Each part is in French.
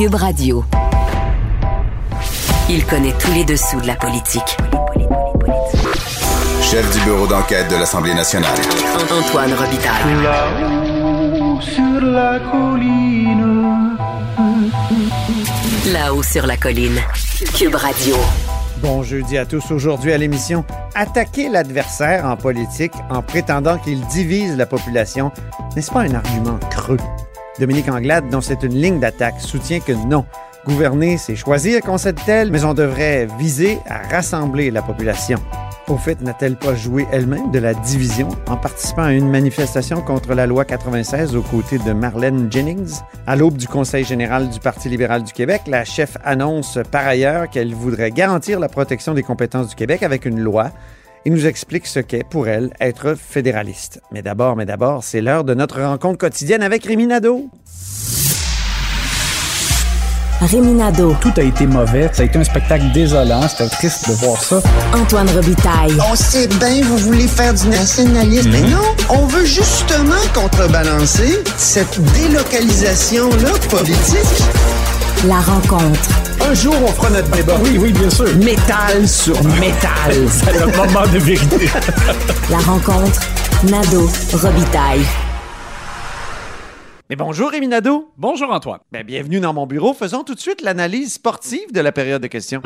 Cube Radio. Il connaît tous les dessous de la politique. Chef du bureau d'enquête de l'Assemblée nationale. Antoine Robitaille. Là-haut sur la colline. Là-haut sur la colline. Cube Radio. Bon jeudi à tous. Aujourd'hui à l'émission, attaquer l'adversaire en politique en prétendant qu'il divise la population, n'est-ce pas un argument creux? Dominique Anglade, dont c'est une ligne d'attaque, soutient que non. Gouverner, c'est choisir, concède-t-elle, mais on devrait viser à rassembler la population. Au fait, n'a-t-elle pas joué elle-même de la division en participant à une manifestation contre la loi 96 aux côtés de Marlène Jennings? À l'aube du Conseil général du Parti libéral du Québec, la chef annonce par ailleurs qu'elle voudrait garantir la protection des compétences du Québec avec une loi et nous explique ce qu'est pour elle être fédéraliste. Mais d'abord, mais d'abord, c'est l'heure de notre rencontre quotidienne avec Rémi Nadeau. Réminado, Tout a été mauvais. Ça a été un spectacle désolant. C'était triste de voir ça. Antoine Robitaille, On sait bien, vous voulez faire du nationalisme. Mais non, on veut justement contrebalancer cette délocalisation-là politique. la rencontre. Un jour, on fera notre débat. Oui, oui, bien sûr. Métal sur métal. C'est le moment de vérité. La rencontre, Nado Robitaille. Mais bonjour Rémi Nadeau. Bonjour, Antoine. Ben, bienvenue dans mon bureau. Faisons tout de suite l'analyse sportive de la période de questions.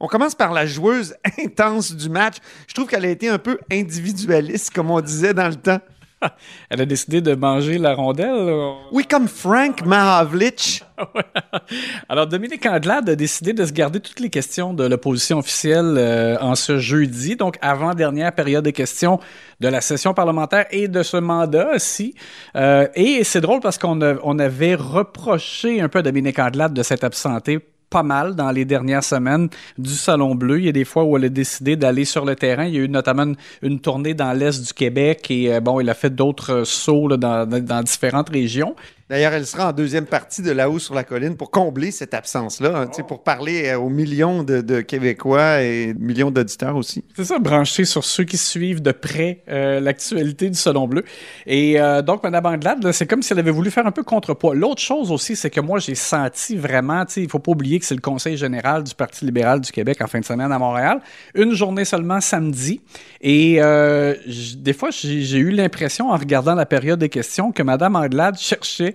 On commence par la joueuse intense du match. Je trouve qu'elle a été un peu individualiste, comme on disait dans le temps. Elle a décidé de manger la rondelle. là. Oui, comme Frank Mahavlich. Alors, Dominique Anglade a décidé de se garder toutes les questions de l'opposition officielle euh, en ce jeudi, donc avant-dernière période de questions de la session parlementaire et de ce mandat aussi. Euh, et c'est drôle parce qu'on on avait reproché un peu à Dominique Anglade de s'être absenté pas mal dans les dernières semaines du Salon Bleu. Il y a des fois où elle a décidé d'aller sur le terrain. Il y a eu notamment une, tournée dans l'Est du Québec et euh, bon, elle a fait d'autres euh, sauts dans différentes régions. D'ailleurs, elle sera en deuxième partie de là-haut sur la colline pour combler cette absence-là, hein, sais, pour parler euh, aux millions de, Québécois et millions d'auditeurs aussi. C'est ça, branché sur ceux qui suivent de près euh, l'actualité du Salon Bleu. Et euh, donc, Mme Anglade, c'est comme si elle avait voulu faire un peu contrepoids. L'autre chose aussi, c'est que moi, j'ai senti vraiment, il faut pas oublier que c'est le Conseil général du Parti libéral du Québec en fin de semaine à Montréal. Une journée seulement samedi. Et des fois, j'ai eu l'impression, en regardant la période des questions, que Mme Anglade cherchait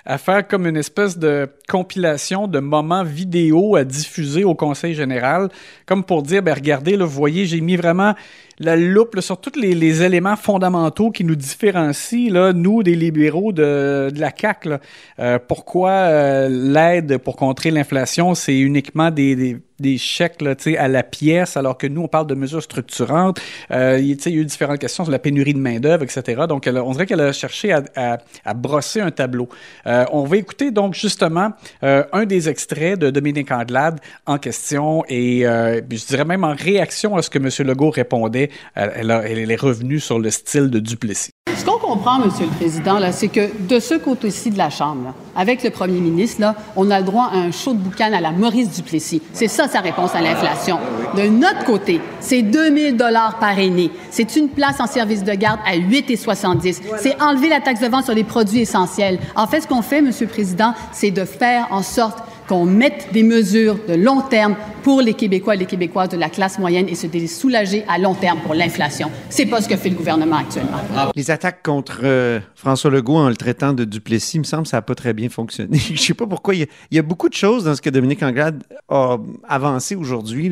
à faire comme une espèce de compilation de moments vidéo à diffuser au Conseil général, comme pour dire, ben regardez, là, vous voyez, j'ai mis vraiment la loupe sur tous les, éléments fondamentaux qui nous différencient, là, nous, des libéraux de, la CAQ. Euh, pourquoi euh, l'aide pour contrer l'inflation, c'est uniquement des, des, des chèques à la pièce, alors que nous, on parle de mesures structurantes. Euh, il y a eu différentes questions sur la pénurie de main-d'œuvre, etc. Donc, on dirait qu'elle a cherché à, brosser un tableau. Euh, on va écouter donc justement euh, un des extraits de Dominique Anglade en question et euh, je dirais même en réaction à ce que M. Legault répondait. Elle, elle a- elle est revenue sur le style de Duplessis. Ce qu'on comprend, Monsieur le Président, là, c'est que de ce côté-ci de la Chambre, là, avec le Premier ministre, là, on a le droit à un show de boucan à la Maurice Duplessis. C'est ça sa réponse à l'inflation. De notre côté, c'est 2000 dollars par année. C'est une place en service de garde à 8,70. C'est enlever la taxe de vente sur les produits essentiels. En fait, ce qu'on fait, Monsieur le Président, c'est de faire en sorte qu'on mette des mesures de long terme pour les Québécois et les Québécoises de la classe moyenne et se soulager à long terme pour l'inflation. C'est pas ce que fait le gouvernement actuellement. Les attaques contre euh, François Legault en le traitant de Duplessis, il me semble que ça n'a pas très bien fonctionné. Je sais pas pourquoi. Il y, a, il y, a, beaucoup de choses dans ce que Dominique Anglade a avancé aujourd'hui.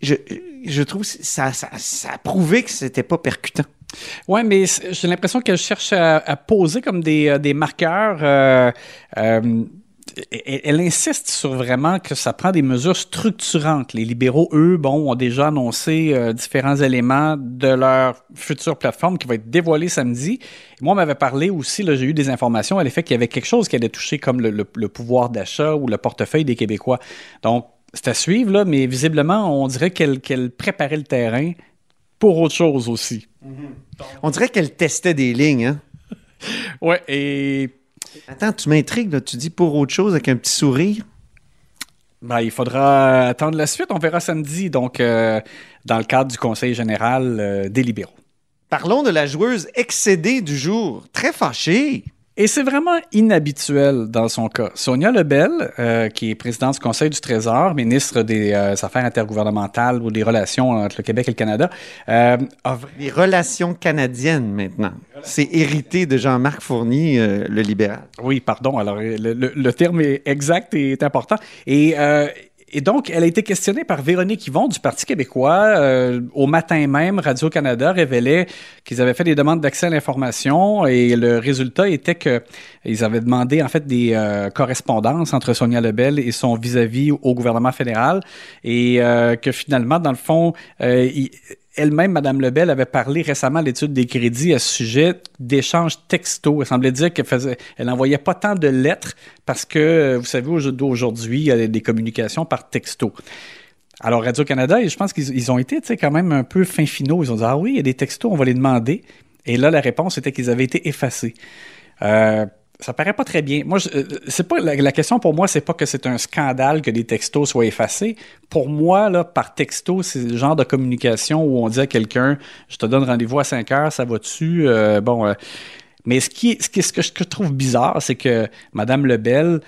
Je, je trouve que ça, ça, ça a prouvé que c'était pas percutant. Oui, mais j'ai l'impression qu'elle cherche à, poser comme des, euh, des marqueurs. Euh, euh, elle insiste sur vraiment que ça prend des mesures structurantes. Les libéraux, eux, bon, ont déjà annoncé différents éléments de leur future plateforme qui va être dévoilée samedi. moi, on m'avait parlé aussi, j'ai eu des informations à l'effet qu'il y avait quelque chose qui allait toucher comme le, pouvoir d'achat ou le portefeuille des Québécois. Donc, c'est à suivre, là, mais visiblement, on dirait qu'elle qu préparait le terrain pour autre chose aussi. Mm -hmm. On dirait qu'elle testait des lignes, hein? ouais, et Attends, tu m'intrigues, tu dis pour autre chose avec un petit sourire? Ben, il faudra attendre la suite. On verra samedi, donc, euh, dans le cadre du Conseil général euh, des libéraux. Parlons de la joueuse excédée du jour. Très fâchée. Et c'est vraiment inhabituel dans son cas. Sonia Lebel, euh, qui est présidente du Conseil du Trésor, ministre des euh, Affaires intergouvernementales ou des relations entre le Québec et le Canada. Euh, a... Les relations canadiennes maintenant. C'est hérité de Jean-Marc Fournier, euh, le libéral. Oui, pardon. Alors, le, le, le terme est exact et est important. Et euh, et donc, elle a été questionnée par Véronique Yvon du Parti québécois. Euh, au matin même, Radio-Canada révélait qu'ils avaient fait des demandes d'accès à l'information et le résultat était qu'ils avaient demandé en fait des euh, correspondances entre Sonia Lebel et son vis-à-vis -vis au gouvernement fédéral et euh, que finalement, dans le fond, il, elle-même, Mme Lebel, avait parlé récemment à l'étude des crédits à ce sujet d'échanges textos. Elle semblait dire qu'elle elle envoyait pas tant de lettres parce que, vous savez, aujourd'hui, il y a des communications par texto. Alors, Radio-Canada, je pense qu'ils ont été quand même un peu fin finaux. Ils ont dit Ah oui, il y a des textos, on va les demander. Et là, la réponse était qu'ils avaient été effacés. Euh, ça paraît pas très bien. Moi, c'est pas la, la, question pour moi, c'est pas que c'est un scandale que des textos soient effacés. Pour moi, là, par texto, c'est le genre de communication où on dit à quelqu'un, je te donne rendez-vous à 5 heures, ça va dessus. Euh, bon, euh, mais ce qui, ce qui, ce que je trouve bizarre, c'est que Madame Lebel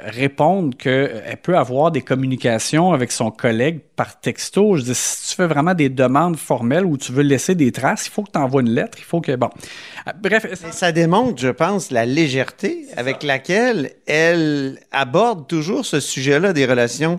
répondre qu'elle peut avoir des communications avec son collègue par texto. Je dis, si tu fais vraiment des demandes formelles où tu veux laisser des traces, il faut que tu envoies une lettre, il faut que... Bon. Bref. Ça démontre, je pense, la légèreté avec laquelle elle aborde toujours ce sujet-là des relations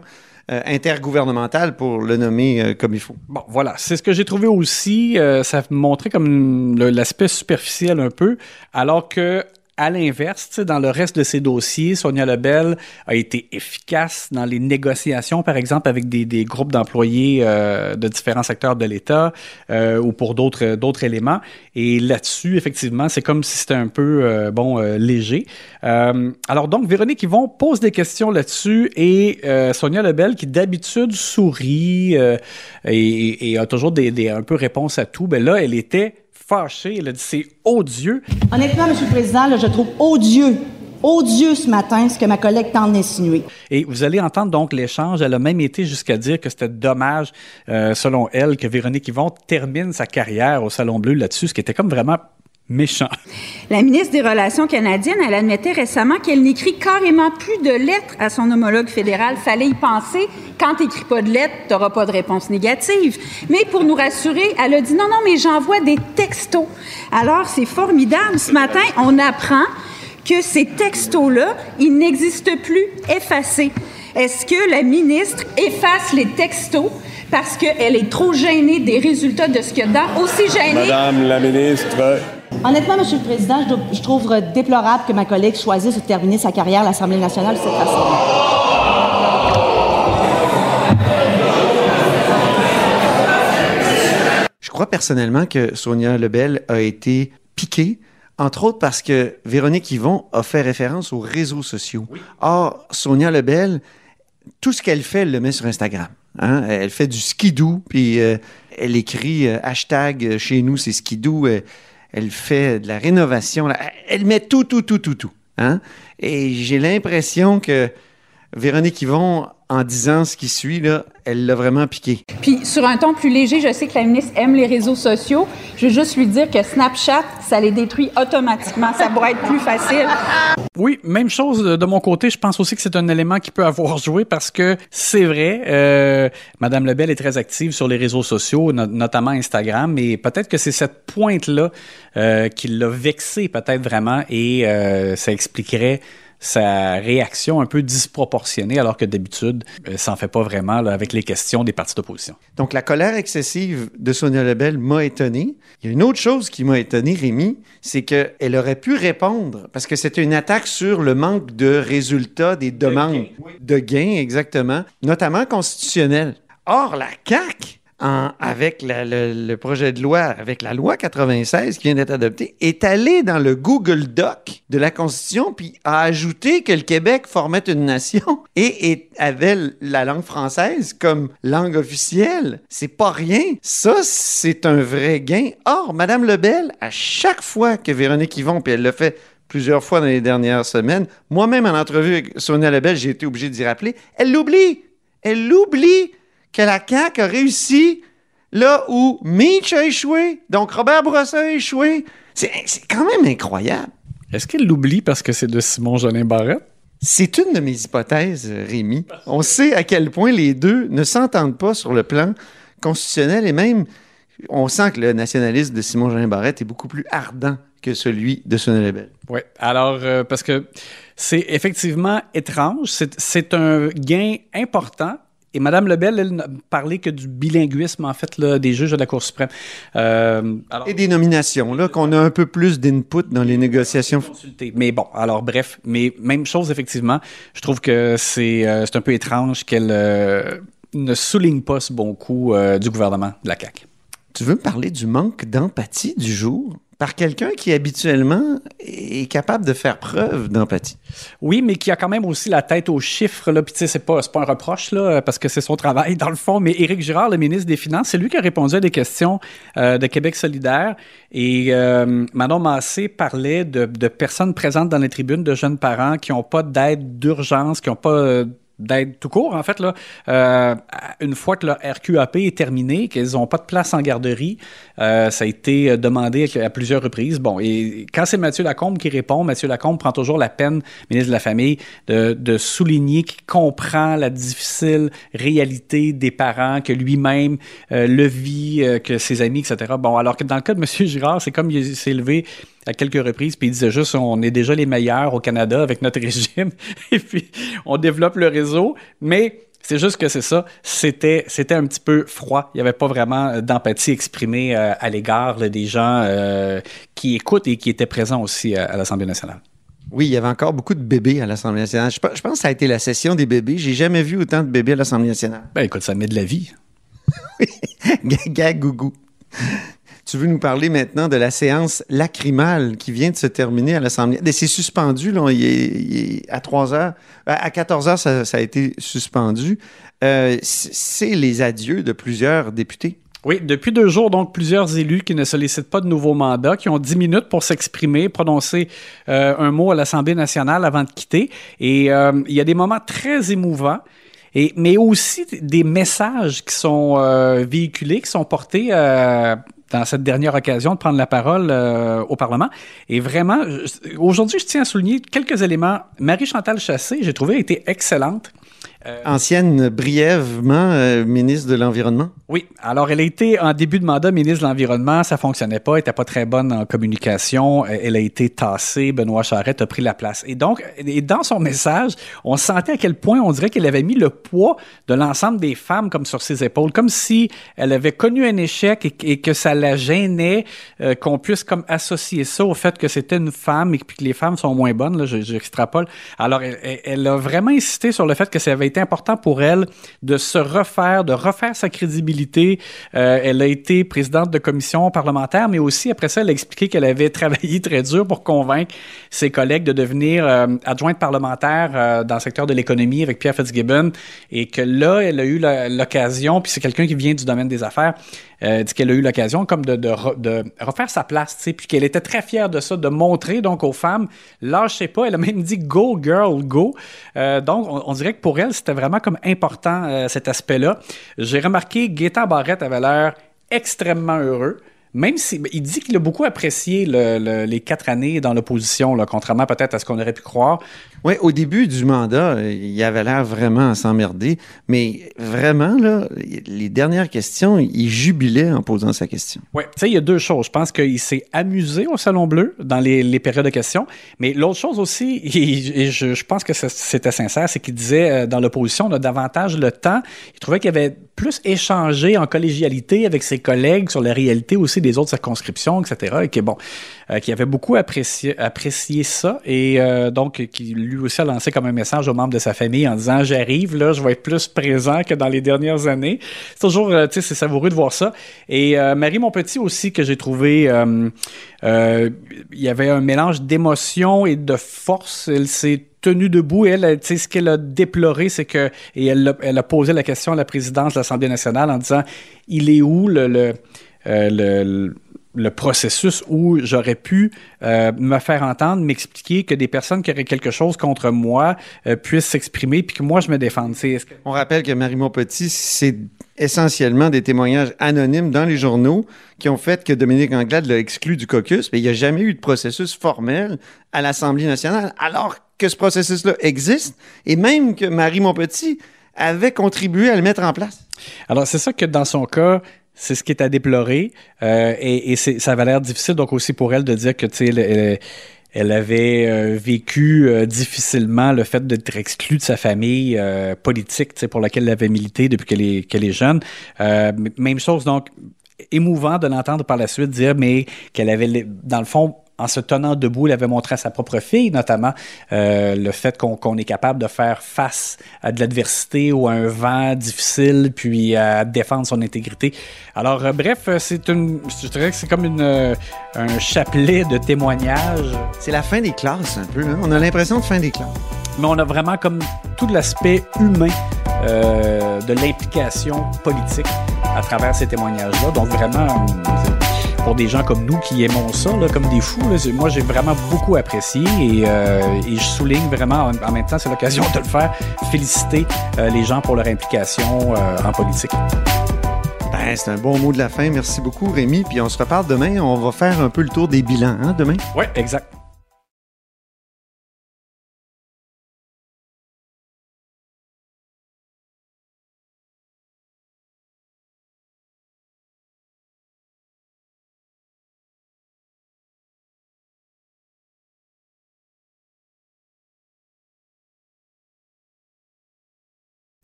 euh, intergouvernementales pour le nommer euh, comme il faut. Bon, voilà. C'est ce que j'ai trouvé aussi. Euh, ça montrait comme l'aspect superficiel un peu, alors que à l'inverse, dans le reste de ses dossiers, Sonia Lebel a été efficace dans les négociations, par exemple, avec des, des groupes d'employés euh, de différents secteurs de l'État euh, ou pour d'autres d'autres éléments. Et là-dessus, effectivement, c'est comme si c'était un peu euh, bon léger. alors donc, Véronique Yvon pose des questions là-dessus et Sonia Lebel, qui d'habitude sourit et, et, a toujours des, des, un peu réponse à tout, ben là, elle était fâchée. Elle a dit c'est odieux. Honnêtement, M. le Président, là, je trouve odieux odieux ce matin ce que ma collègue tente d'insinuer. Et vous allez entendre donc l'échange. Elle a même été jusqu'à dire que c'était dommage, euh, selon elle, que Véronique Yvon termine sa carrière au Salon Bleu là-dessus, ce qui était comme vraiment méchant. La ministre des Relations canadiennes, elle admettait récemment qu'elle n'écrit carrément plus de lettres à son homologue fédéral. Fallait y penser. Quand tu n'écris pas de lettres, tu n'auras pas de réponse négative. Mais pour nous rassurer, elle a dit non, non, mais j'envoie des textos. Alors, c'est formidable. Ce matin, on apprend que ces textos-là, ils n'existent plus effacés. Est-ce que la ministre efface les textos parce qu'elle est trop gênée des résultats de ce qu'il y a dedans? Aussi gênée. Madame la ministre, Honnêtement, M. le Président, je, je, trouve déplorable que ma collègue choisisse de terminer sa carrière à l'Assemblée nationale de cette façon. Je crois personnellement que Sonia Lebel a été piquée entre autres parce que Véronique Yvon a fait référence aux réseaux sociaux. Oui. Or, Sonia Lebel, tout ce qu'elle fait, elle le met sur Instagram. Hein? Elle fait du skidoo, puis euh, elle écrit euh, hashtag chez nous, c'est skidoo. Euh, elle fait de la rénovation. Elle met tout, tout, tout, tout, tout. Hein? Et j'ai l'impression que Véronique Yvon, en disant ce qui suit, là, elle l'a vraiment piqué. Puis, sur un ton plus léger, je sais que la ministre aime les réseaux sociaux. Je veux juste lui dire que Snapchat, ça les détruit automatiquement. Ça pourrait être plus facile. Oui, même chose de mon côté. Je pense aussi que c'est un élément qui peut avoir joué parce que c'est vrai, euh, Madame Lebel est très active sur les réseaux sociaux, no- notamment Instagram, et peut-être que c'est cette pointe-là euh, qui l'a vexé peut-être vraiment et euh, ça expliquerait sa réaction un peu disproportionnée alors que d'habitude, euh, ça en fait pas vraiment là, avec les questions des partis d'opposition. Donc, la colère excessive de Sonia Lebel m'a étonné. Il y a une autre chose qui m'a étonné, Rémi, c'est qu'elle aurait pu répondre, parce que c'était une attaque sur le manque de résultats des demandes de gains, exactement, notamment constitutionnels. Or, la CAQ, en- avec la- le, le projet de loi, avec la loi 96 qui vient d'être adoptée, est allée dans le Google Doc de la Constitution puis a ajouté que le Québec formait une nation et, avait la langue française comme langue officielle. C'est pas rien. Ça, c'est un vrai gain. Or, Madame Lebel, à chaque fois que Véronique Yvon, puis elle l'a fait plusieurs fois dans les dernières semaines, moi-même en entrevue avec Sonia Lebel, j'ai été obligé d'y rappeler, elle l'oublie. Elle l'oublie que la CAQ a réussi là où Mitch a échoué, donc Robert Bourassa a échoué. C'est c'est quand même incroyable. Est-ce qu'elle l'oublie parce que c'est de Simon Jolin Barrette? C'est une de mes hypothèses, Rémi. On sait à quel point les deux ne s'entendent pas sur le plan constitutionnel et même on sent que le nationalisme de Simon Jolin Barrette est beaucoup plus ardent que celui de Sonia Lebel. Oui, alors, euh, parce que c'est effectivement étrange, c'est c'est un gain important. Et Mme Lebel, elle n'a parlé que du bilinguisme, en fait, là, des juges de la Cour suprême. Euh, alors, Et des nominations, là, qu'on a un peu plus d'input dans les négociations. Mais bon, alors bref, mais même chose, effectivement. Je trouve que c'est euh, un peu étrange qu'elle euh, ne souligne pas ce bon coup du gouvernement de la CAQ. Tu veux me parler du manque d'empathie du jour? Par quelqu'un qui habituellement est capable de faire preuve d'empathie? Oui, mais qui a quand même aussi la tête aux chiffres. Là. Puis, tu sais, c'est pas, pas un reproche, là, parce que c'est son travail, dans le fond. Mais Éric Girard, le ministre des Finances, c'est lui qui a répondu à des questions euh, de Québec solidaire. Et euh, Massé parlait de, de personnes présentes dans les tribunes, de jeunes parents qui n'ont pas d'aide d'urgence, qui n'ont pas euh, d'aide tout court, en fait, là, euh, une fois que leur RQAP est terminé, qu'ils n'ont pas de place en garderie, euh, ça a été demandé à, plusieurs reprises. Bon, et quand c'est Mathieu Lacombe qui répond, Mathieu Lacombe prend toujours la peine, ministre de la Famille, de, souligner qu'il comprend la difficile réalité des parents, que lui-même euh, le vit, que ses amis, etc. Bon, alors que dans le cas de M. Girard, c'est comme il s'est levé à quelques reprises, puis il disait juste on est déjà les meilleurs au Canada avec notre régime, et puis on développe le réseau, mais c'est juste que c'est ça, c'était c'était un petit peu froid, il n'y avait pas vraiment d'empathie exprimée euh, à l'égard des gens euh, qui écoutent et qui étaient présents aussi à, à l'Assemblée nationale. Oui, il y avait encore beaucoup de bébés à l'Assemblée nationale. Je, pe- je pense que ça a été la session des bébés. J'ai jamais vu autant de bébés à l'Assemblée nationale. Ben écoute, ça met de la vie. Gaga gougou. Tu veux nous parler maintenant de la séance lacrymale qui vient de se terminer à l'Assemblée. C'est suspendu, là, il est, à 3 heures. À à 14 heures, ça, a été suspendu. Euh, c'est les adieux de plusieurs députés. Oui, depuis deux jours, donc, plusieurs élus qui ne sollicitent pas de nouveaux mandats, qui ont dix minutes pour s'exprimer, prononcer euh, un mot à l'Assemblée nationale avant de quitter. Et euh, il y a des moments très émouvants. Et, mais aussi des messages qui sont euh, véhiculés, qui sont portés euh, dans cette dernière occasion de prendre la parole euh, au Parlement. Et vraiment, aujourd'hui, je tiens à souligner quelques éléments. Marie-Chantal Chassé, j'ai trouvé, a été excellente. Ancienne, brièvement, euh, ministre de l'Environnement? Oui, alors elle a été en début de mandat ministre de l'Environnement, ça fonctionnait pas, elle était pas très bonne en communication, Euh, elle a été tassée, Benoît Charette a pris la place. Et donc, et dans son message, on sentait à quel point on dirait qu'elle avait mis le poids de l'ensemble des femmes comme sur ses épaules, comme si elle avait connu un échec et, et que ça la gênait euh, qu'on puisse comme associer ça au fait que c'était une femme et puis que les femmes sont moins bonnes, là, je- j'extrapole. Alors, elle- elle a vraiment insisté sur le fait que ça avait été important pour elle de se refaire, de refaire sa crédibilité. Euh, elle a été présidente de commission parlementaire, mais aussi après ça, elle a expliqué qu'elle avait travaillé très dur pour convaincre ses collègues de devenir euh, adjointe parlementaire euh, dans le secteur de l'économie avec Pierre Fitzgibbon et que là, elle a eu l'occasion, puis c'est quelqu'un qui vient du domaine des affaires, euh, dit qu'elle a eu l'occasion comme de, de, re- de refaire sa place, sais, puis qu'elle était très fière de ça, de montrer donc aux femmes, lâchez pas, elle a même dit go girl, go. Euh, donc, on, dirait que pour elle, c'était vraiment comme important euh, cet aspect-là. J'ai remarqué, Gaétan Barrette avait l'air extrêmement heureux. Même si il dit qu'il a beaucoup apprécié le- le- les quatre années dans l'opposition, contrairement peut-être à ce qu'on aurait pu croire. Oui, au début du mandat, euh, il avait l'air vraiment à s'emmerder, mais vraiment, là, les dernières questions, il jubilait en posant sa question. Oui, tu sais, il y a deux choses. Je pense qu'il s'est amusé au Salon Bleu dans les, les périodes de questions. Mais l'autre chose aussi, et, et je, je pense que c'était sincère, c'est qu'il disait euh, dans l'opposition, on a davantage le temps. Il trouvait qu'il avait plus échangé en collégialité avec ses collègues sur la réalité aussi des autres circonscriptions, etc. Et que bon, euh, qu'il avait beaucoup apprécié, apprécié ça. Et euh, donc, qui lui aussi a lancé comme un message aux membres de sa famille en disant J'arrive, là, je vais être plus présent que dans les dernières années. C'est toujours, euh, tu sais, c'est savoureux de voir ça. Et euh, Marie Monpetit aussi, que j'ai trouvé, euh, euh, il y avait un mélange d'émotion et de force. Elle s'est tenue debout. Elle, elle, ce qu'elle a déploré, c'est que, et elle, elle a posé la question à la présidence de l'Assemblée nationale en disant Il est où le. euh, le, le processus où j'aurais pu euh, me faire entendre, m'expliquer que des personnes qui auraient quelque chose contre moi euh, puissent s'exprimer puis que moi je me défende. Que- On rappelle que Marie Petit, c'est essentiellement des témoignages anonymes dans les journaux qui ont fait que Dominique Anglade l'a exclu du caucus, mais il n'y a jamais eu de processus formel à l'Assemblée nationale, alors que ce processus-là existe, et même que Marie Montpetit avait contribué à le mettre en place. Alors, c'est ça que dans son cas, c'est ce qui est à déplorer. euh, et ça avait l'air difficile, donc aussi pour elle, de dire que, tu sais, elle, avait euh, vécu euh, difficilement le fait d'être exclue de sa famille politique, pour laquelle elle avait milité depuis qu'elle est, jeune. Même chose, donc, émouvant de l'entendre par la suite dire, mais qu'elle avait, dans le fond, en se tenant debout, elle avait montré à sa propre fille, notamment, euh, le fait qu'on est capable de faire face à de l'adversité ou à un vent difficile, puis à défendre son intégrité. Alors, euh, bref, euh, c'est une, je dirais que c'est comme une, euh, un chapelet de témoignages. C'est la fin des classes, un peu. hein? On a l'impression de fin des classes. Mais on a vraiment comme tout l'aspect humain de l'implication politique à travers ces témoignages-là. Donc, vraiment, pour des gens comme nous qui aimons ça, là, comme des fous, là, moi, j'ai vraiment beaucoup apprécié et, euh, et je souligne vraiment, en, en même temps, c'est l'occasion de le faire, féliciter euh, les gens pour leur implication euh, en politique. Ben, c'est un bon mot de la fin. Merci beaucoup, Rémi. Puis on se reparle demain. On va faire un peu le tour des bilans, hein, demain? Oui, exact.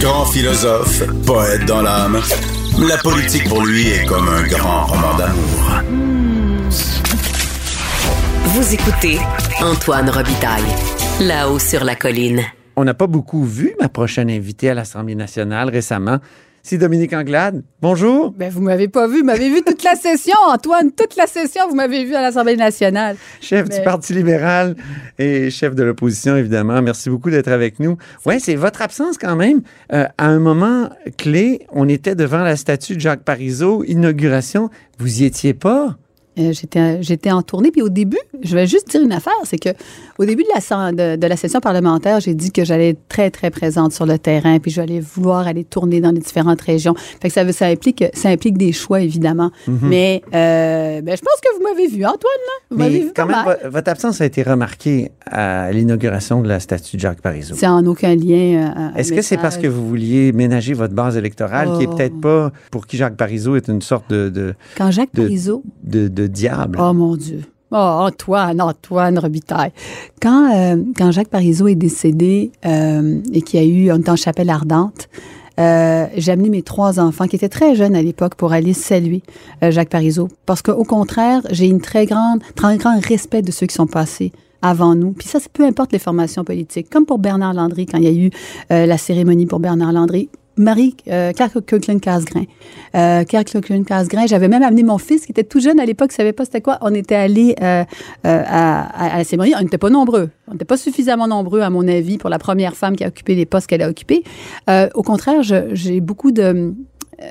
Grand philosophe, poète dans l'âme, la politique pour lui est comme un grand roman d'amour. Vous écoutez Antoine Robitaille, là-haut sur la colline. On n'a pas beaucoup vu ma prochaine invitée à l'Assemblée nationale récemment. C'est Dominique Anglade. Bonjour. Ben, vous m'avez pas vu. Vous m'avez vu toute la session, Antoine. Toute la session, vous m'avez vu à l'Assemblée nationale. Chef du Parti libéral et chef de l'opposition, évidemment. Merci beaucoup d'être avec nous. Oui, c'est votre absence quand même. Euh, à un moment clé, on était devant la statue de Jacques Parizeau, inauguration. Vous y étiez pas? Euh, j'étais, j'étais en tournée. Puis au début, je vais juste dire une affaire, c'est que au début de la, de, de la session parlementaire, j'ai dit que j'allais être très, très présente sur le terrain, puis j'allais vouloir aller tourner dans les différentes régions. Fait que ça, ça, implique, ça implique des choix, évidemment. Mhm. Mais euh, ben, je pense que vous m'avez vu, Antoine, là. Vous m'avez vu quand pas même, mal. votre absence a été remarquée à l'inauguration de la statue de Jacques Parizeau. C'est en aucun lien. euh, Est-ce que c'est parce que vous vouliez ménager votre base électorale, qui est Oh. peut-être pas, pour qui Jacques Parizeau est une sorte de, de, Quand Jacques de- Parizeau de, de diable? Oh mon Dieu. Oh, Antoine, Antoine Robitaille. Quand, euh, quand Jacques Parizeau est décédé euh, et qu'il y a eu, était en chapelle ardente, euh, j'ai amené mes trois enfants qui étaient très jeunes à l'époque pour aller saluer Jacques Parizeau. Parce qu'au contraire, j'ai une très grande, très grand respect de ceux qui sont passés avant nous. Puis ça, peu importe les formations politiques. Comme pour Bernard Landry, quand il y a eu la cérémonie pour Bernard Landry. Marie, euh, Claire Kirkland Casgrain. Euh, Kirkland Casgrain, j'avais même amené mon fils qui était tout jeune à l'époque, ne savait pas c'était quoi. On était allé euh, euh, à, à- la cérémonie. On n'était pas nombreux. On n'était pas suffisamment nombreux, à mon avis, pour la première femme qui a occupé les postes qu'elle a occupés. Euh, au contraire, j'ai beaucoup de. euh,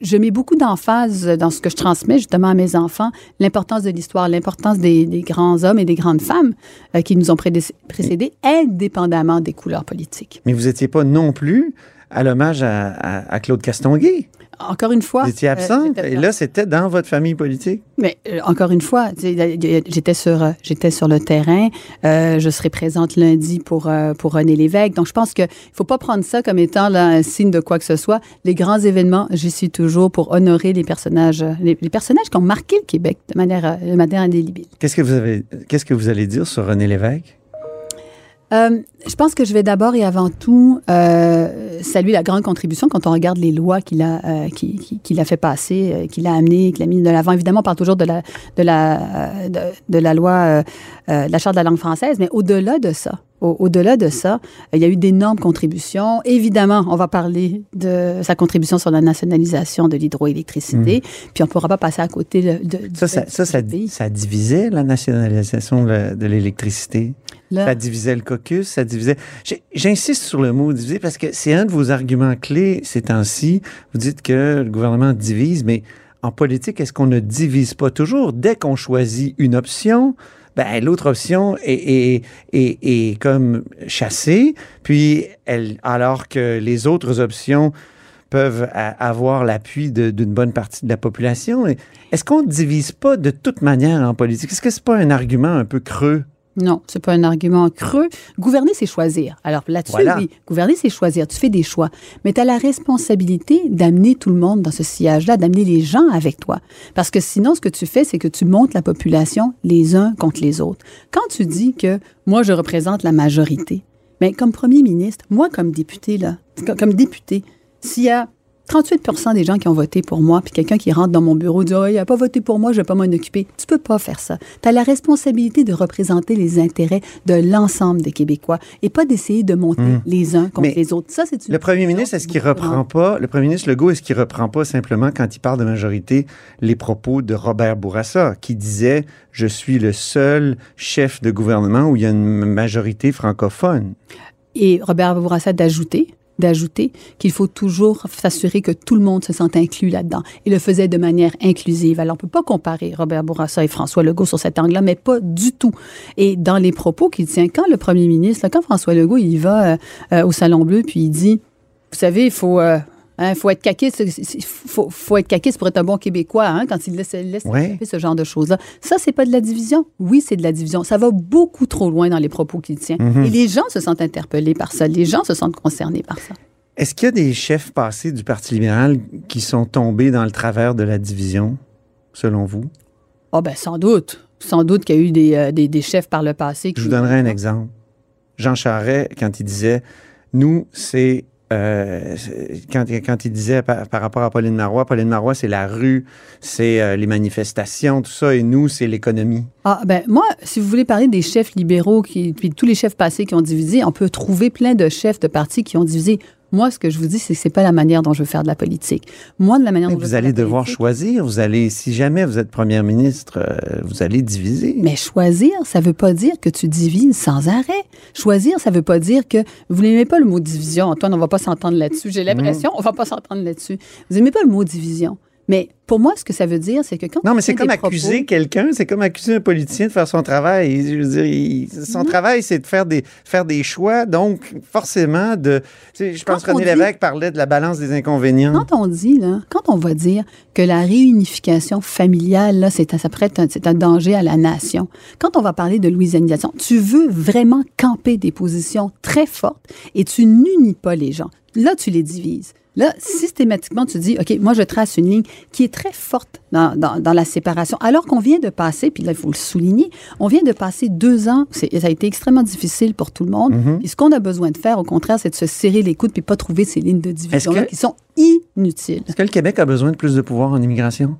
je- mets beaucoup d'emphase dans ce que je transmets justement à mes enfants, l'importance de l'histoire, l'importance des, des grands hommes et des grandes femmes qui nous ont précédés, indépendamment des couleurs politiques. Mais vous n'étiez pas non plus à l'hommage à, à- à Claude Castonguay. Encore une fois. Vous étiez euh, absente, et là, c'était dans votre famille politique. Mais euh, encore une fois, j'étais sur, euh, j'étais sur le terrain. Euh, je serai présente lundi pour pour René Lévesque. Donc je pense que faut pas prendre ça comme étant là, un signe de quoi que ce soit. Les grands événements, j'y suis toujours pour honorer les personnages, les, les personnages qui ont marqué le Québec de manière de manière indélébile. Qu'est-ce que vous avez, qu'est-ce que vous allez dire sur René Lévesque? Euh, je pense que je vais d'abord et avant tout euh, saluer la grande contribution quand on regarde les lois qu'il a, euh, qui- a fait passer, euh, qu'il a amené, qu'il a mis de l'avant. Évidemment, on parle toujours de la, de la, euh, de, de la loi, de la Charte de la langue française, mais au-delà de ça, au-delà de ça, il y a eu d'énormes contributions. Évidemment, on va parler de sa contribution sur la nationalisation de l'hydroélectricité, puis on ne pourra pas passer à côté de, de- Ça, ça, ça, ça, ça divisait la nationalisation de l'électricité? Ça divisait le caucus, ça divisait. J'insiste sur le mot diviser parce que c'est un de vos arguments clés ces temps-ci. Vous dites que le gouvernement divise, mais en politique, est-ce qu'on ne divise pas toujours? Dès qu'on choisit une option, ben, l'autre option est, est, est, est comme chassée, puis elle, alors que les autres options peuvent avoir l'appui d'une bonne partie de la population. Est-ce qu'on ne divise pas de toute manière en politique? Est-ce que c'est pas un argument un peu creux? Non, c'est pas un argument creux. Gouverner, c'est choisir. Alors là-dessus, Voilà. oui, gouverner, c'est choisir. Tu fais des choix. Mais tu as la responsabilité d'amener tout le monde dans ce sillage-là, d'amener les gens avec toi. Parce que sinon, ce que tu fais, c'est que tu montes la population les uns contre les autres. Quand tu dis que moi, je représente la majorité, mais comme premier ministre, moi, comme député, là, co- comme député, s'il y a 38% des gens qui ont voté pour moi, puis quelqu'un qui rentre dans mon bureau dit oh, il n'a pas voté pour moi, je ne vais pas m'en occuper. Tu peux pas faire ça. Tu as la responsabilité de représenter les intérêts de l'ensemble des Québécois et pas d'essayer de monter Hmm. les uns contre Mais les autres. Ça, c'est une Le premier ministre, est-ce qu'il reprend pas, le premier ministre Legault, est-ce qu'il reprend pas simplement, quand il parle de majorité, les propos de Robert Bourassa, qui disait Je suis le seul chef de gouvernement où il y a une majorité francophone? Et Robert Bourassa d'ajouter d'ajouter qu'il faut toujours s'assurer que tout le monde se sente inclus là-dedans. Il le faisait de manière inclusive. Alors, on peut pas comparer Robert Bourassa et François Legault sur cet angle-là, mais pas du tout. Et dans les propos qu'il tient, quand le premier ministre, quand François Legault, il va euh, euh, au Salon Bleu, puis il dit, vous savez, il faut... euh, Hein, faut être caquiste, il faut, faut être caquiste pour être un bon Québécois hein, quand il laisse, laisse Ouais. ce genre de choses-là. Ça, c'est pas de la division. Oui, c'est de la division. Ça va beaucoup trop loin dans les propos qu'il tient. Mhm. Et les gens se sentent interpellés par ça. Les gens se sentent concernés par ça. Est-ce qu'il y a des chefs passés du Parti libéral qui sont tombés dans le travers de la division, selon vous? Oh ben sans doute. Sans doute qu'il y a eu des, euh, des, des chefs par le passé. Qui... Je vous donnerai un exemple. Jean Charest, quand il disait Nous, c'est. Euh, quand, il disait par, par rapport à Pauline Marois, Pauline Marois, c'est la rue, c'est euh, les manifestations, tout ça, et nous, c'est l'économie. Ah, ben, moi, si vous voulez parler des chefs libéraux, qui, puis tous les chefs passés qui ont divisé, on peut trouver plein de chefs de partis qui ont divisé. Moi, ce que je vous dis, c'est que c'est pas la manière dont je veux faire de la politique. Moi, de la manière Mais dont je veux vous de allez la devoir choisir. Vous allez, si jamais vous êtes première ministre, euh, vous allez diviser. Mais choisir, ça veut pas dire que tu divises sans arrêt. Choisir, ça veut pas dire que vous n'aimez pas le mot division. Antoine, on va pas s'entendre là-dessus. J'ai l'impression, on va pas s'entendre là-dessus. Vous n'aimez pas le mot division. Mais pour moi, ce que ça veut dire, c'est que quand Non, on mais c'est comme propos- accuser quelqu'un, c'est comme accuser un politicien de faire son travail. Je veux dire, il- son travail, c'est de faire des, faire des choix, donc forcément de... tu sais, je pense que René dit- Lévesque parlait de la balance des inconvénients. Quand on dit, là, quand on va dire que la réunification familiale, là, c'est, ça c'est un danger à la nation, quand on va parler de louisianisation, tu veux vraiment camper des positions très fortes et tu n'unis pas les gens. Là, tu les divises. Là, systématiquement, tu dis, OK, moi, je trace une ligne qui est très forte dans, dans- dans la séparation. Alors qu'on vient de passer, puis là, il faut le souligner, on vient de passer deux ans, ça a été extrêmement difficile pour tout le monde. Mhm. Puis ce qu'on a besoin de faire, au contraire, c'est de se serrer les coudes puis pas trouver ces lignes de division-là qui sont inutiles. Est-ce que le Québec a besoin de plus de pouvoir en immigration?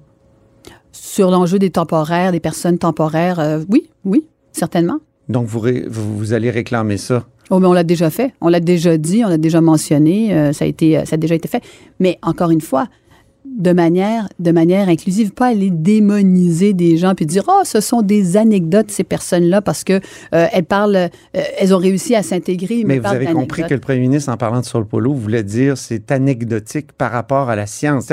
Sur l'enjeu des temporaires, des personnes temporaires, euh, oui, oui, certainement. Donc, vous, vous allez réclamer ça? Oh, mais on l'a déjà fait, on l'a déjà dit, on l'a déjà mentionné, euh, ça, a été, euh, ça a déjà été fait. Mais encore une fois, de manière, de manière inclusive, pas aller démoniser des gens puis dire oh ce sont des anecdotes ces personnes-là parce que euh, elles parlent, euh, elles ont réussi à s'intégrer. Mais vous avez compris que le premier ministre, en parlant de Sol Polo, voulait dire c'est anecdotique par rapport à la science.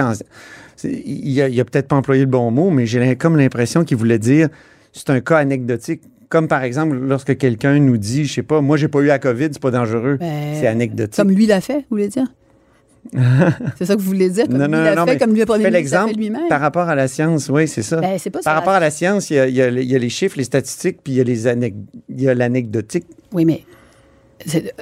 Il a, a peut-être pas employé le bon mot, mais j'ai comme l'impression qu'il voulait dire c'est un cas anecdotique. Comme par exemple, lorsque quelqu'un nous dit, je sais pas, moi j'ai pas eu la COVID, c'est pas dangereux. Ben, c'est anecdotique. Comme lui l'a fait, vous voulez dire? C'est ça que vous voulez dire Comme non, lui non, l'a non, fait, comme lui fait l'exemple lui-même. par rapport à la science, oui, c'est ça. Ben, c'est pas par rapport à la science, il y a, il y a- il y a les chiffres, les statistiques, puis il y a les anec- il y a l'anecdotique. Oui, mais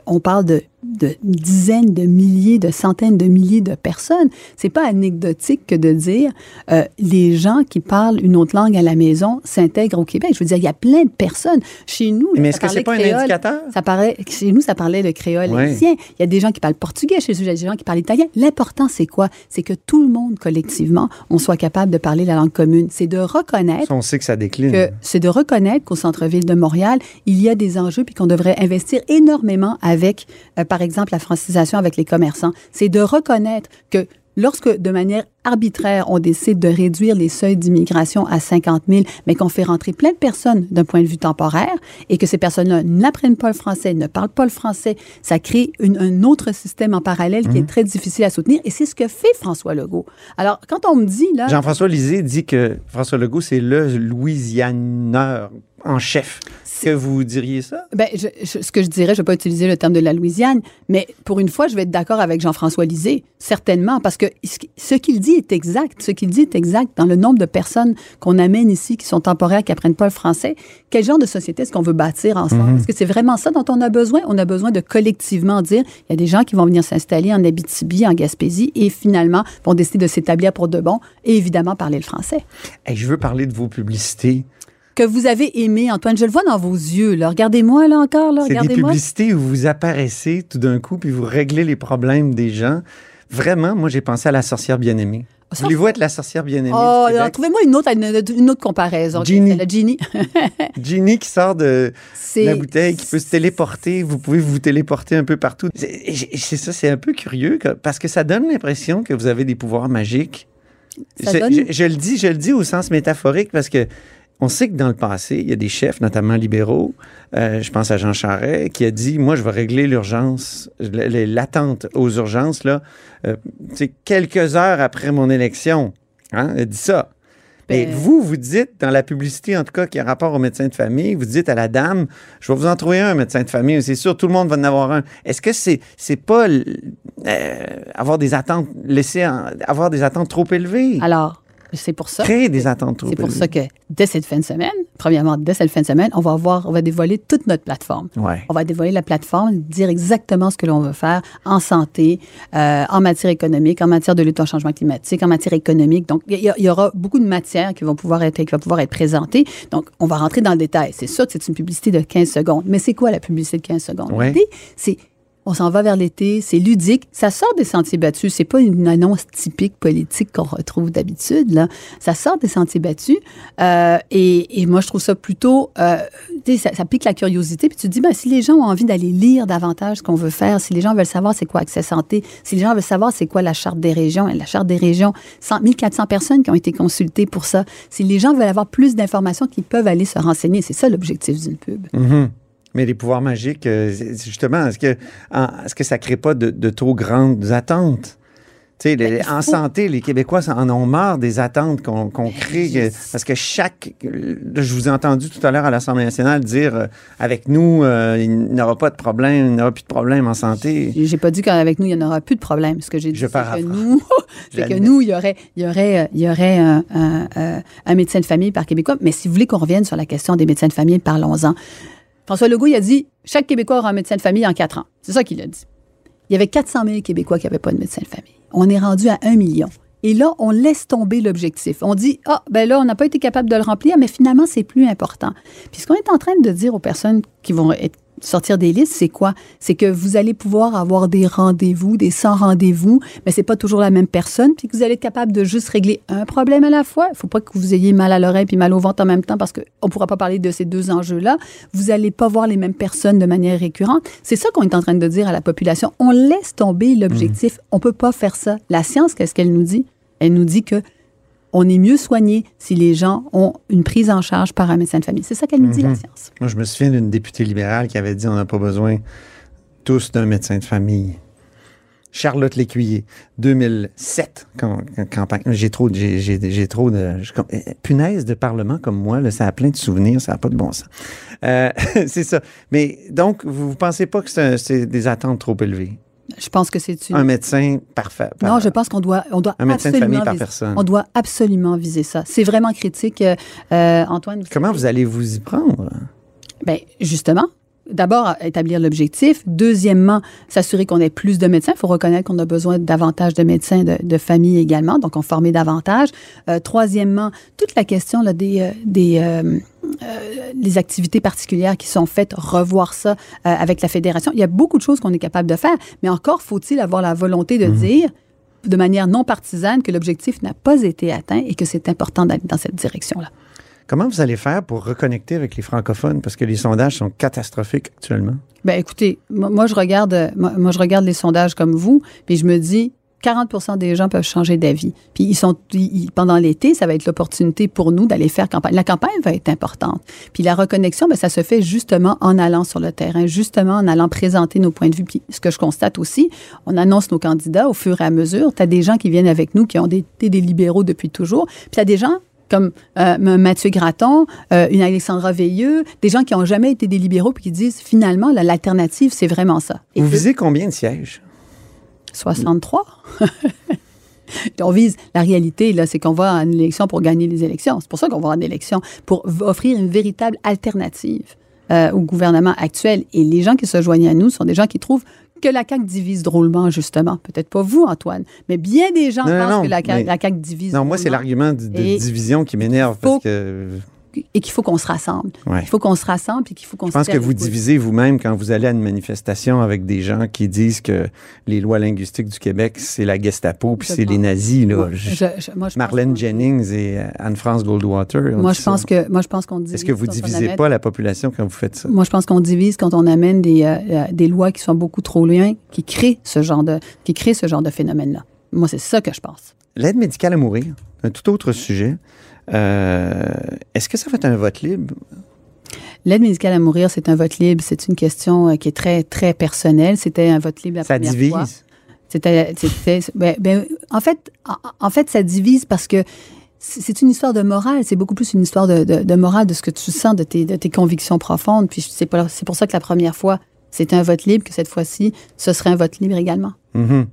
on parle de, de dizaines de milliers, de centaines de milliers de personnes. C'est pas anecdotique que de dire euh, les gens qui parlent une autre langue à la maison s'intègrent au Québec. Je veux dire, il y a plein de personnes. Chez nous, Mais est-ce que c'est pas un créole. indicateur? Ça parlait, chez nous, ça parlait le créole haïtien. Il y a des gens qui parlent portugais chez nous, il y a des gens qui parlent italien. L'important, c'est quoi? C'est que tout le monde, collectivement, on soit capable de parler la langue commune. C'est de reconnaître Ça, on sait que ça décline. c'est de reconnaître qu'au centre-ville de Montréal, il y a des enjeux puis qu'on devrait investir énormément avec, euh, par exemple, la francisation avec les commerçants. C'est de reconnaître que lorsque, de manière arbitraire, on décide de réduire les seuils d'immigration à 50 000, mais qu'on fait rentrer plein de personnes d'un point de vue temporaire et que ces personnes-là n'apprennent pas le français, ne parlent pas le français, ça crée une- un autre système en parallèle qui est très difficile à soutenir et c'est ce que fait François Legault. Alors, quand on me dit, là... Jean-François Lisée dit que François Legault, c'est le Louisianeur en chef. Que vous diriez ça? Ben, je- je- ce que je dirais, je ne vais pas utiliser le terme de la Louisiane, mais pour une fois, je vais être d'accord avec Jean-François Lisée, certainement, parce que ce qui- ce qu'il dit est exact. Ce qu'il dit est exact dans le nombre de personnes qu'on amène ici qui sont temporaires, qui apprennent pas le français. Quel genre de société est-ce qu'on veut bâtir ensemble? Mhm. Est-ce que c'est vraiment ça dont on a besoin? On a besoin de collectivement dire, il y a des gens qui vont venir s'installer en Abitibi, en Gaspésie, et finalement vont décider de s'établir pour de bon, et évidemment parler le français. Hey, je veux parler de vos publicités. Que vous avez aimé, Antoine, je le vois dans vos yeux, là. Regardez-moi, là, encore, là. C'est des publicités où vous apparaissez tout d'un coup puis vous réglez les problèmes des gens. Vraiment, moi, j'ai pensé à la sorcière bien-aimée. Ça, Voulez-vous être la sorcière bien-aimée? Oh, du Québec? alors, trouvez-moi une autre, une, une autre comparaison. Ginny. La Ginny. Ginny qui sort de C'est- la bouteille, qui peut se téléporter. Vous pouvez vous téléporter un peu partout. C'est c'est ça, c'est un peu curieux parce que ça donne l'impression que vous avez des pouvoirs magiques. Ça je, donne- je- je le dis, je le dis au sens métaphorique parce que on sait que dans le passé, il y a des chefs, notamment libéraux, euh, je pense à Jean Charest, qui a dit, moi, je vais régler l'urgence, l'attente aux urgences, là, euh, quelques heures après mon élection. Hein, il a dit ça. Mais Ben- vous, vous dites, dans la publicité, en tout cas, qui a rapport au médecin de famille, vous dites à la dame, je vais vous en trouver un médecin de famille, c'est sûr, tout le monde va en avoir un. Est-ce que c'est c'est pas euh, avoir des attentes, laisser en- avoir des attentes trop élevées? Alors, c'est pour ça. Créer des attentes trop C'est pour ça que dès cette fin de semaine, premièrement, dès cette fin de semaine, on va voir, on va dévoiler toute notre plateforme. Ouais. On va dévoiler la plateforme, dire exactement ce que l'on veut faire en santé, euh, en matière économique, en matière de lutte au changement climatique, en matière économique. Donc, il y, aura beaucoup de matières qui vont pouvoir être, qui va pouvoir être présentées. Donc, on va rentrer dans le détail. C'est sûr que c'est une publicité de 15 secondes. Mais c'est quoi la publicité de 15 secondes? Ouais. L'idée, c'est on s'en va vers l'été, c'est ludique, ça sort des sentiers battus, c'est pas une annonce typique politique qu'on retrouve d'habitude, là. Ça sort des sentiers battus euh, et, moi, je trouve ça plutôt, euh, ça, ça pique la curiosité, puis tu te dis, ben, si les gens ont envie d'aller lire davantage ce qu'on veut faire, si les gens veulent savoir c'est quoi Accès Santé, si les gens veulent savoir c'est quoi la Charte des régions, la Charte des régions, 100 1400 personnes qui ont été consultées pour ça, si les gens veulent avoir plus d'informations, qu'ils peuvent aller se renseigner, c'est ça l'objectif d'une pub. Mhm. Mais les pouvoirs magiques, euh, justement, est-ce que, est-ce que ça crée pas de, de trop grandes attentes? Les- en santé, les Québécois en ont marre des attentes qu'on qu'on crée. que- parce que chaque. je vous ai entendu tout à l'heure à l'Assemblée nationale dire euh, avec nous, euh, il n'y aura pas de problème, il n'y aura plus de problème en santé. J'ai pas dit qu'avec nous, il n'y en aura plus de problème. Ce que j'ai dit, c'est que nous, c'est que nous, il y aurait, il y aurait, euh, il y aurait un, un- un- un médecin de famille par Québécois. Mais si vous voulez qu'on revienne sur la question des médecins de famille, parlons-en. François Legault, a dit chaque Québécois aura un médecin de famille en quatre ans. C'est ça qu'il a dit. Il y avait 400 000 Québécois qui n'avaient pas de médecin de famille. On est rendu à 1 million. Et là, on laisse tomber l'objectif. On dit, ah, ben là, on n'a pas été capable de le remplir, mais finalement, c'est plus important. Puis ce qu'on est en train de dire aux personnes qui vont être- sortir des listes, c'est quoi? C'est que vous allez pouvoir avoir des rendez-vous, des sans rendez-vous, mais c'est pas toujours la même personne, puis que vous allez être capable de juste régler un problème à la fois. Il faut pas que vous ayez mal à l'oreille puis mal au ventre en même temps parce qu'on pourra pas parler de ces deux enjeux-là. Vous allez pas voir les mêmes personnes de manière récurrente. C'est ça qu'on est en train de dire à la population. On laisse tomber l'objectif. On peut pas faire ça. La science, qu'est-ce qu'elle nous dit? Elle nous dit que on est mieux soigné si les gens ont une prise en charge par un médecin de famille. C'est ça qu'elle nous dit, la Mhm. science. Moi, je me souviens d'une députée libérale qui avait dit on n'a pas besoin tous d'un médecin de famille. Charlotte Lécuyer, 2007, quand, campagne. J'ai trop, j'ai, trop de. je- euh, punaise de Parlement comme moi, là, ça a plein de souvenirs, ça n'a pas de bon sens. Euh, c'est ça. Mais donc, vous ne pensez pas que c'est des attentes trop élevées? Je pense que c'est une... Un médecin parfait. par- Non, je pense qu'on doit, on doit Un médecin de absolument famille par viser- personne. On doit absolument viser ça. C'est vraiment critique, euh, euh, Antoine. Comment vous allez vous y prendre? Ben justement. D'abord, établir l'objectif. Deuxièmement, s'assurer qu'on ait plus de médecins. Il faut reconnaître qu'on a besoin davantage de médecins de, de famille également, donc on former davantage. Euh, troisièmement, toute la question là, des, euh, des euh, euh, les activités particulières qui sont faites, revoir ça euh, avec la fédération. Il y a beaucoup de choses qu'on est capable de faire, mais encore faut-il avoir la volonté de dire de manière non partisane que l'objectif n'a pas été atteint et que c'est important d'aller dans cette direction-là. Comment vous allez faire pour reconnecter avec les francophones? Parce que les sondages sont catastrophiques actuellement. Ben écoutez, moi, je regarde moi, je regarde les sondages comme vous, puis je me dis 40 des gens peuvent changer d'avis. Puis ils sont pendant l'été, ça va être l'opportunité pour nous d'aller faire campagne. La campagne va être importante. Puis la reconnexion, ben ça se fait justement en allant sur le terrain, justement en allant présenter nos points de vue. Puis ce que je constate aussi, on annonce nos candidats au fur et à mesure. Tu as des gens qui viennent avec nous qui ont été des, des libéraux depuis toujours. Puis tu as des gens comme euh, Mathieu Gratton, euh, une Alexandra Veilleux, des gens qui n'ont jamais été des libéraux puis qui disent finalement la- l'alternative c'est vraiment ça. Et Vous visez combien de sièges? 63. On vise la réalité, là, c'est qu'on va en élection pour gagner les élections. C'est pour ça qu'on va en élection, pour offrir une véritable alternative euh, au gouvernement actuel. Et les gens qui se joignent à nous sont des gens qui trouvent que la CAQ divise drôlement, justement. Peut-être pas vous, Antoine, mais bien des gens Non, pensent non, que la CAQ, mais- la CAQ divise Non, moi, c'est l'argument de, de division qui m'énerve parce que et qu'il faut qu'on se rassemble. Ouais. Il faut qu'on se rassemble et qu'il faut qu'on je se pense que vous divisez vous-même quand vous allez à une manifestation avec des gens qui disent que les lois linguistiques du Québec, c'est la Gestapo puis Je c'est les nazis. Là. Moi, Je- je- je- moi, je pense Marlène Jennings et euh, Anne-France Goldwater. Moi, je pense ça. que, moi, je pense qu'on divise. Est-ce que vous divisez amène- pas la population quand vous faites ça? Moi, je pense qu'on divise quand on amène des, euh, euh, des lois qui sont beaucoup trop loin, qui créent ce genre de, qui créent ce genre de phénomène-là. Moi, c'est ça que je pense. L'aide médicale à mourir, un tout autre sujet. Euh, Est-ce que ça va être un vote libre? L'aide médicale à mourir, c'est un vote libre. C'est une question euh, qui est très, très personnelle. C'était un vote libre la Ça première divise? fois. C'était, c'était- ben, ben, en fait, en, en fait, ça divise parce que c'est une histoire de morale. C'est beaucoup plus une histoire de, de- de morale, de ce que tu sens, de tes, de tes convictions profondes. Puis c'est pour ça que la première fois, c'était un vote libre, que cette fois-ci, ce serait un vote libre également. Mhm.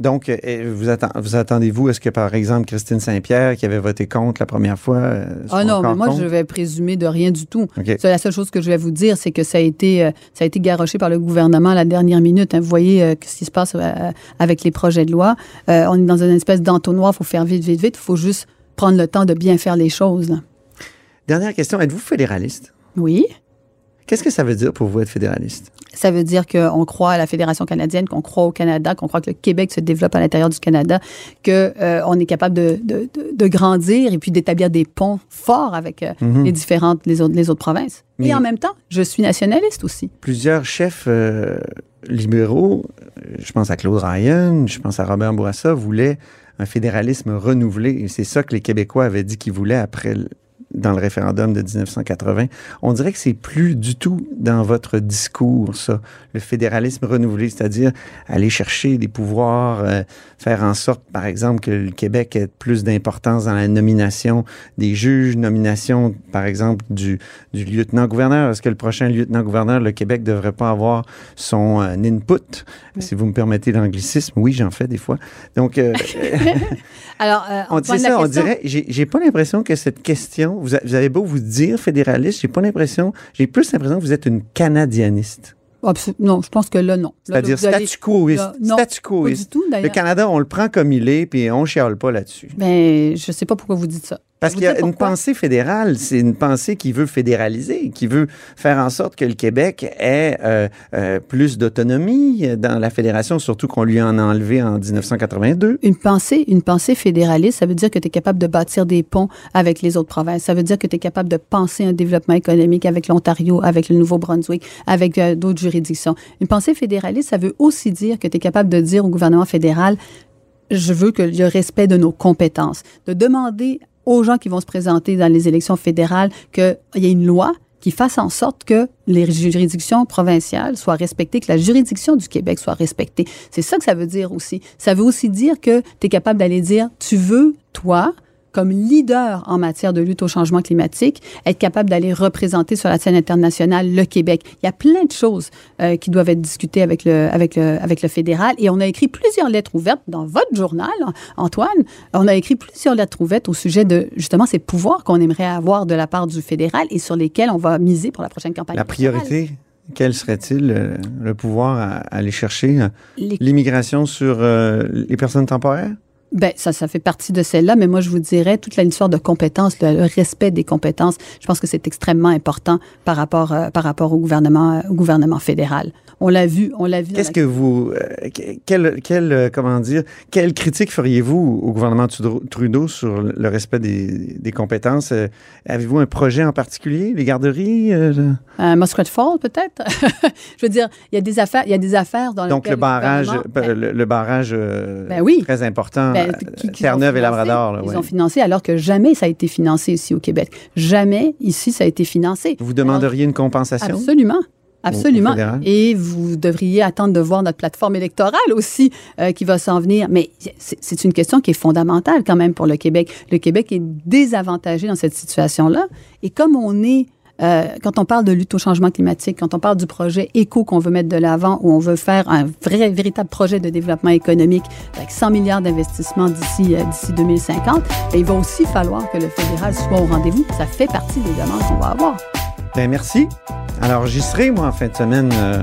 Donc, euh, vous, atten- vous attendez-vous, est-ce que, par exemple, Christine Saint-Pierre, qui avait voté contre la première fois, euh, Ah non, mais moi, contre? je vais présumer de rien du tout. OK. C'est La seule chose que je vais vous dire, c'est que ça a été, euh, ça a été garoché par le gouvernement à la dernière minute. hein. Vous voyez euh, ce qui se passe euh, avec les projets de loi. Euh, on est dans une espèce d'entonnoir. Il faut faire vite, vite, vite. Il faut juste prendre le temps de bien faire les choses. là. Dernière question, êtes-vous fédéraliste? Oui. Qu'est-ce que ça veut dire pour vous être fédéraliste? Ça veut dire qu'on croit à la Fédération canadienne, qu'on croit au Canada, qu'on croit que le Québec se développe à l'intérieur du Canada, qu'on est capable de, de- de- grandir et puis d'établir des ponts forts avec euh, Mhm. les différentes, les autres, les autres provinces. Mais- Et en même temps, je suis nationaliste aussi. Plusieurs chefs euh, libéraux, euh, je pense à Claude Ryan, je pense à Robert Bourassa, voulaient un fédéralisme renouvelé. Et c'est ça que les Québécois avaient dit qu'ils voulaient après dans le référendum de 1980. On dirait que c'est plus du tout dans votre discours, ça, le fédéralisme renouvelé, c'est-à-dire aller chercher des pouvoirs, euh, faire en sorte, par exemple, que le Québec ait plus d'importance dans la nomination des juges, nomination, par exemple, du, du lieutenant-gouverneur. Est-ce que le prochain lieutenant-gouverneur, le Québec, devrait pas avoir son euh, input, si vous me permettez l'anglicisme? Oui, j'en fais des fois. Donc, euh, Alors, euh, on, dit ça, on dirait, j'ai pas l'impression que cette question, vous, avez beau vous dire fédéraliste, j'ai pas l'impression, j'ai plus l'impression que vous êtes une canadianiste. Non, je pense que là, non. C'est-à-dire statu quoiste. Statu Pas quoiste. du tout, Le. Canada, on le prend comme il est, puis on chiale pas là-dessus. Ben, je sais pas pourquoi vous dites ça. Parce qu'il y a une pensée fédérale, c'est une pensée qui veut fédéraliser, qui veut faire en sorte que le Québec ait euh, euh, plus d'autonomie dans la fédération, surtout qu'on lui en a enlevé en 1982. Une pensée, une pensée fédéraliste, ça veut dire que tu es capable de bâtir des ponts avec les autres provinces. Ça veut dire que tu es capable de penser un développement économique avec l'Ontario, avec le Nouveau-Brunswick, avec euh, d'autres juridictions. Une pensée fédéraliste, ça veut aussi dire que tu es capable de dire au gouvernement fédéral, je veux que le respect de nos compétences, de demander aux gens qui vont se présenter dans les élections fédérales qu'il y ait une loi qui fasse en sorte que les juridictions provinciales soient respectées, que la juridiction du Québec soit respectée. C'est ça que ça veut dire aussi. Ça veut aussi dire que tu es capable d'aller dire, tu veux, toi, comme leader en matière de lutte au changement climatique, être capable d'aller représenter sur la scène internationale le Québec. Il y a plein de choses euh, qui doivent être discutées avec le, avec, le, avec le fédéral. Et on a écrit plusieurs lettres ouvertes dans votre journal, Antoine. On a écrit plusieurs lettres ouvertes au sujet de justement ces pouvoirs qu'on aimerait avoir de la part du fédéral et sur lesquels on va miser pour la prochaine campagne. La priorité, quel serait-il, euh, le pouvoir à, à aller chercher? euh, L'immigration sur euh, les personnes temporaires? Ben, ça, ça fait partie de celle-là, mais moi, je vous dirais, toute l'histoire de compétences, le, le respect des compétences, je pense que c'est extrêmement important par rapport, euh, par rapport au gouvernement, euh, au gouvernement fédéral. On l'a vu, on l'a vu. Qu'est-ce la- que vous, euh, que- quel, quel, comment dire, quelle critique feriez-vous au gouvernement Trudeau, sur le respect des, des compétences? Avez-vous un projet en particulier, les garderies? Muskrat Fall, peut-être? je veux dire, il y a des affaires, il y a des affaires dans donc le barrage, le, le barrage Ben oui. très important, Ben, euh, Terre-Neuve et. Labrador. là, Ils ouais. ont financé alors que jamais ça a été financé ici au Québec. Jamais ici ça a été financé. Vous demanderiez une compensation? Absolument. Absolument. Et vous devriez attendre de voir notre plateforme électorale aussi euh, qui va s'en venir. Mais c'est c'est une question qui est fondamentale quand même pour le Québec. Le Québec est désavantagé dans cette situation-là. Et comme on est, euh, quand on parle de lutte au changement climatique, quand on parle du projet éco qu'on veut mettre de l'avant, où on veut faire un vrai, véritable projet de développement économique avec 100 milliards d'investissements d'ici euh, d'ici 2050, ben, il va aussi falloir que le fédéral soit au rendez-vous. Ça fait partie des demandes qu'on va avoir. Ben, merci. Alors, j'y serai, moi, en fin de semaine euh,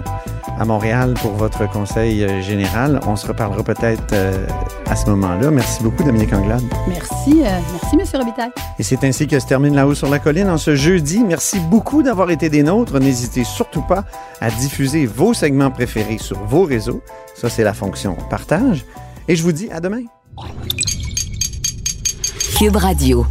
à Montréal pour votre conseil euh, général. On se reparlera peut-être euh, à ce moment-là. Merci beaucoup, Dominique Anglade. Merci, euh, merci, Monsieur Robitaille. Et c'est ainsi que se termine La Haut sur la Colline en ce jeudi. Merci beaucoup d'avoir été des nôtres. N'hésitez surtout pas à diffuser vos segments préférés sur vos réseaux. Ça, c'est la fonction partage. Et je vous dis à demain. Cube Radio.